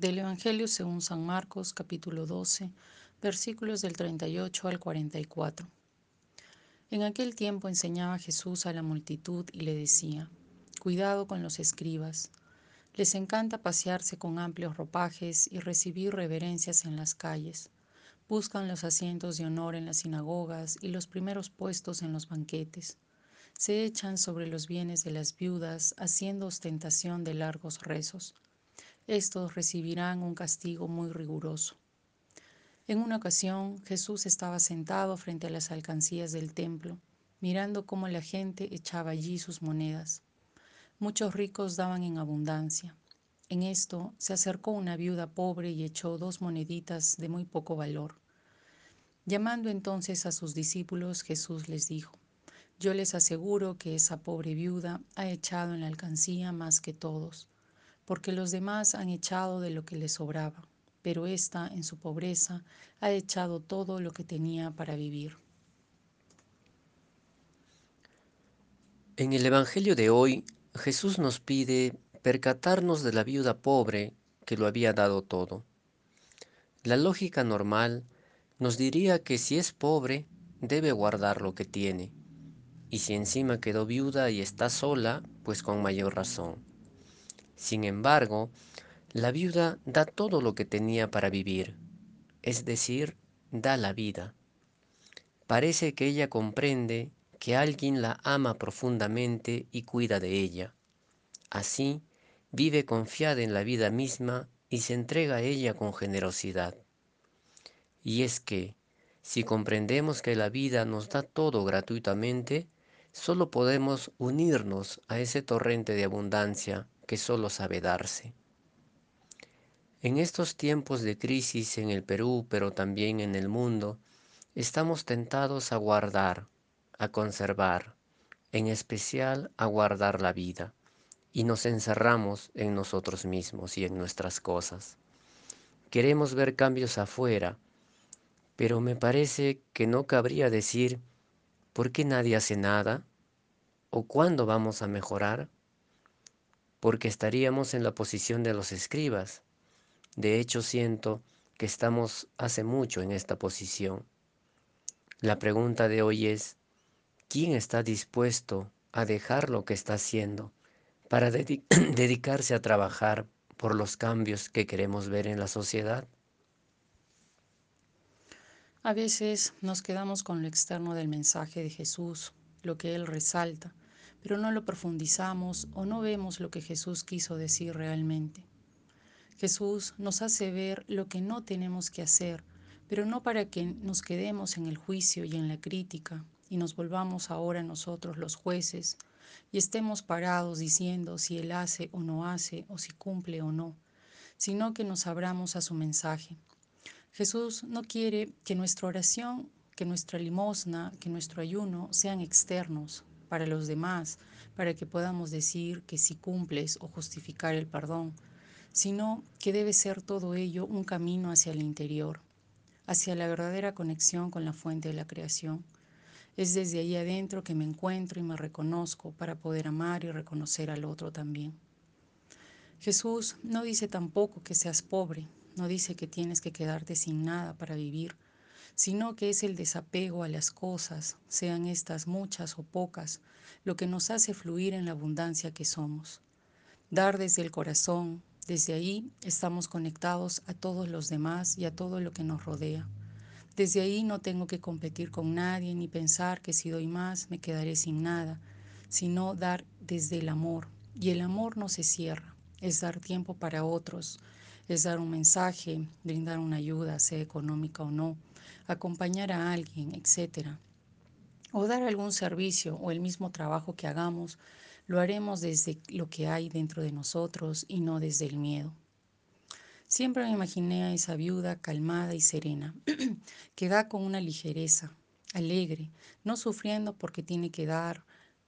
Del Evangelio según San Marcos capítulo 12 versículos del 38 al 44. En aquel tiempo enseñaba Jesús a la multitud y le decía, Cuidado con los escribas. Les encanta pasearse con amplios ropajes y recibir reverencias en las calles. Buscan los asientos de honor en las sinagogas y los primeros puestos en los banquetes. Se echan sobre los bienes de las viudas, haciendo ostentación de largos rezos. Estos recibirán un castigo muy riguroso. En una ocasión Jesús estaba sentado frente a las alcancías del templo, mirando cómo la gente echaba allí sus monedas. Muchos ricos daban en abundancia. En esto se acercó una viuda pobre y echó dos moneditas de muy poco valor. Llamando entonces a sus discípulos, Jesús les dijo, Yo les aseguro que esa pobre viuda ha echado en la alcancía más que todos, porque los demás han echado de lo que les sobraba pero ésta, en su pobreza, ha echado todo lo que tenía para vivir. En el Evangelio de hoy, Jesús nos pide percatarnos de la viuda pobre que lo había dado todo. La lógica normal nos diría que si es pobre, debe guardar lo que tiene, y si encima quedó viuda y está sola, pues con mayor razón. Sin embargo, la viuda da todo lo que tenía para vivir, es decir, da la vida. Parece que ella comprende que alguien la ama profundamente y cuida de ella. Así, vive confiada en la vida misma y se entrega a ella con generosidad. Y es que, si comprendemos que la vida nos da todo gratuitamente, solo podemos unirnos a ese torrente de abundancia que solo sabe darse. En estos tiempos de crisis en el Perú, pero también en el mundo, estamos tentados a guardar, a conservar, en especial a guardar la vida, y nos encerramos en nosotros mismos y en nuestras cosas. Queremos ver cambios afuera, pero me parece que no cabría decir ¿por qué nadie hace nada? ¿O cuándo vamos a mejorar? Porque estaríamos en la posición de los escribas, de hecho, siento que estamos hace mucho en esta posición. La pregunta de hoy es, ¿quién está dispuesto a dejar lo que está haciendo para dedicarse a trabajar por los cambios que queremos ver en la sociedad? A veces nos quedamos con lo externo del mensaje de Jesús, lo que Él resalta, pero no lo profundizamos o no vemos lo que Jesús quiso decir realmente. Jesús nos hace ver lo que no tenemos que hacer, pero no para que nos quedemos en el juicio y en la crítica y nos volvamos ahora nosotros los jueces y estemos parados diciendo si Él hace o no hace o si cumple o no, sino que nos abramos a su mensaje. Jesús no quiere que nuestra oración, que nuestra limosna, que nuestro ayuno sean externos para los demás, para que podamos decir que si cumples o justificar el perdón sino que debe ser todo ello un camino hacia el interior, hacia la verdadera conexión con la fuente de la creación. Es desde ahí adentro que me encuentro y me reconozco para poder amar y reconocer al otro también. Jesús no dice tampoco que seas pobre, no dice que tienes que quedarte sin nada para vivir, sino que es el desapego a las cosas, sean estas muchas o pocas, lo que nos hace fluir en la abundancia que somos. Dar desde el corazón, desde ahí estamos conectados a todos los demás y a todo lo que nos rodea. Desde ahí no tengo que competir con nadie ni pensar que si doy más me quedaré sin nada, sino dar desde el amor. Y el amor no se cierra, es dar tiempo para otros, es dar un mensaje, brindar una ayuda, sea económica o no, acompañar a alguien, etc. O dar algún servicio o el mismo trabajo que hagamos lo haremos desde lo que hay dentro de nosotros y no desde el miedo. Siempre me imaginé a esa viuda calmada y serena, que da con una ligereza, alegre, no sufriendo porque tiene que dar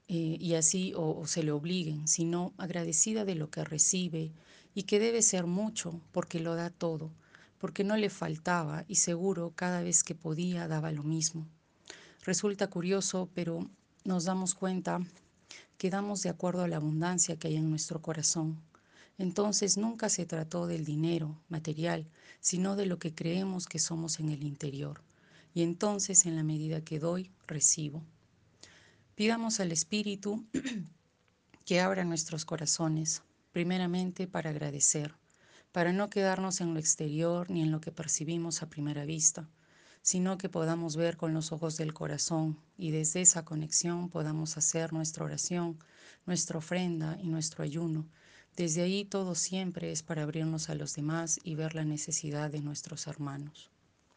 eh, y así o, o se le obliguen, sino agradecida de lo que recibe y que debe ser mucho porque lo da todo, porque no le faltaba y seguro cada vez que podía daba lo mismo. Resulta curioso, pero nos damos cuenta quedamos de acuerdo a la abundancia que hay en nuestro corazón. Entonces nunca se trató del dinero material, sino de lo que creemos que somos en el interior. Y entonces en la medida que doy, recibo. Pidamos al Espíritu que abra nuestros corazones, primeramente para agradecer, para no quedarnos en lo exterior ni en lo que percibimos a primera vista, sino que podamos ver con los ojos del corazón y desde esa conexión podamos hacer nuestra oración, nuestra ofrenda y nuestro ayuno. Desde ahí todo siempre es para abrirnos a los demás y ver la necesidad de nuestros hermanos.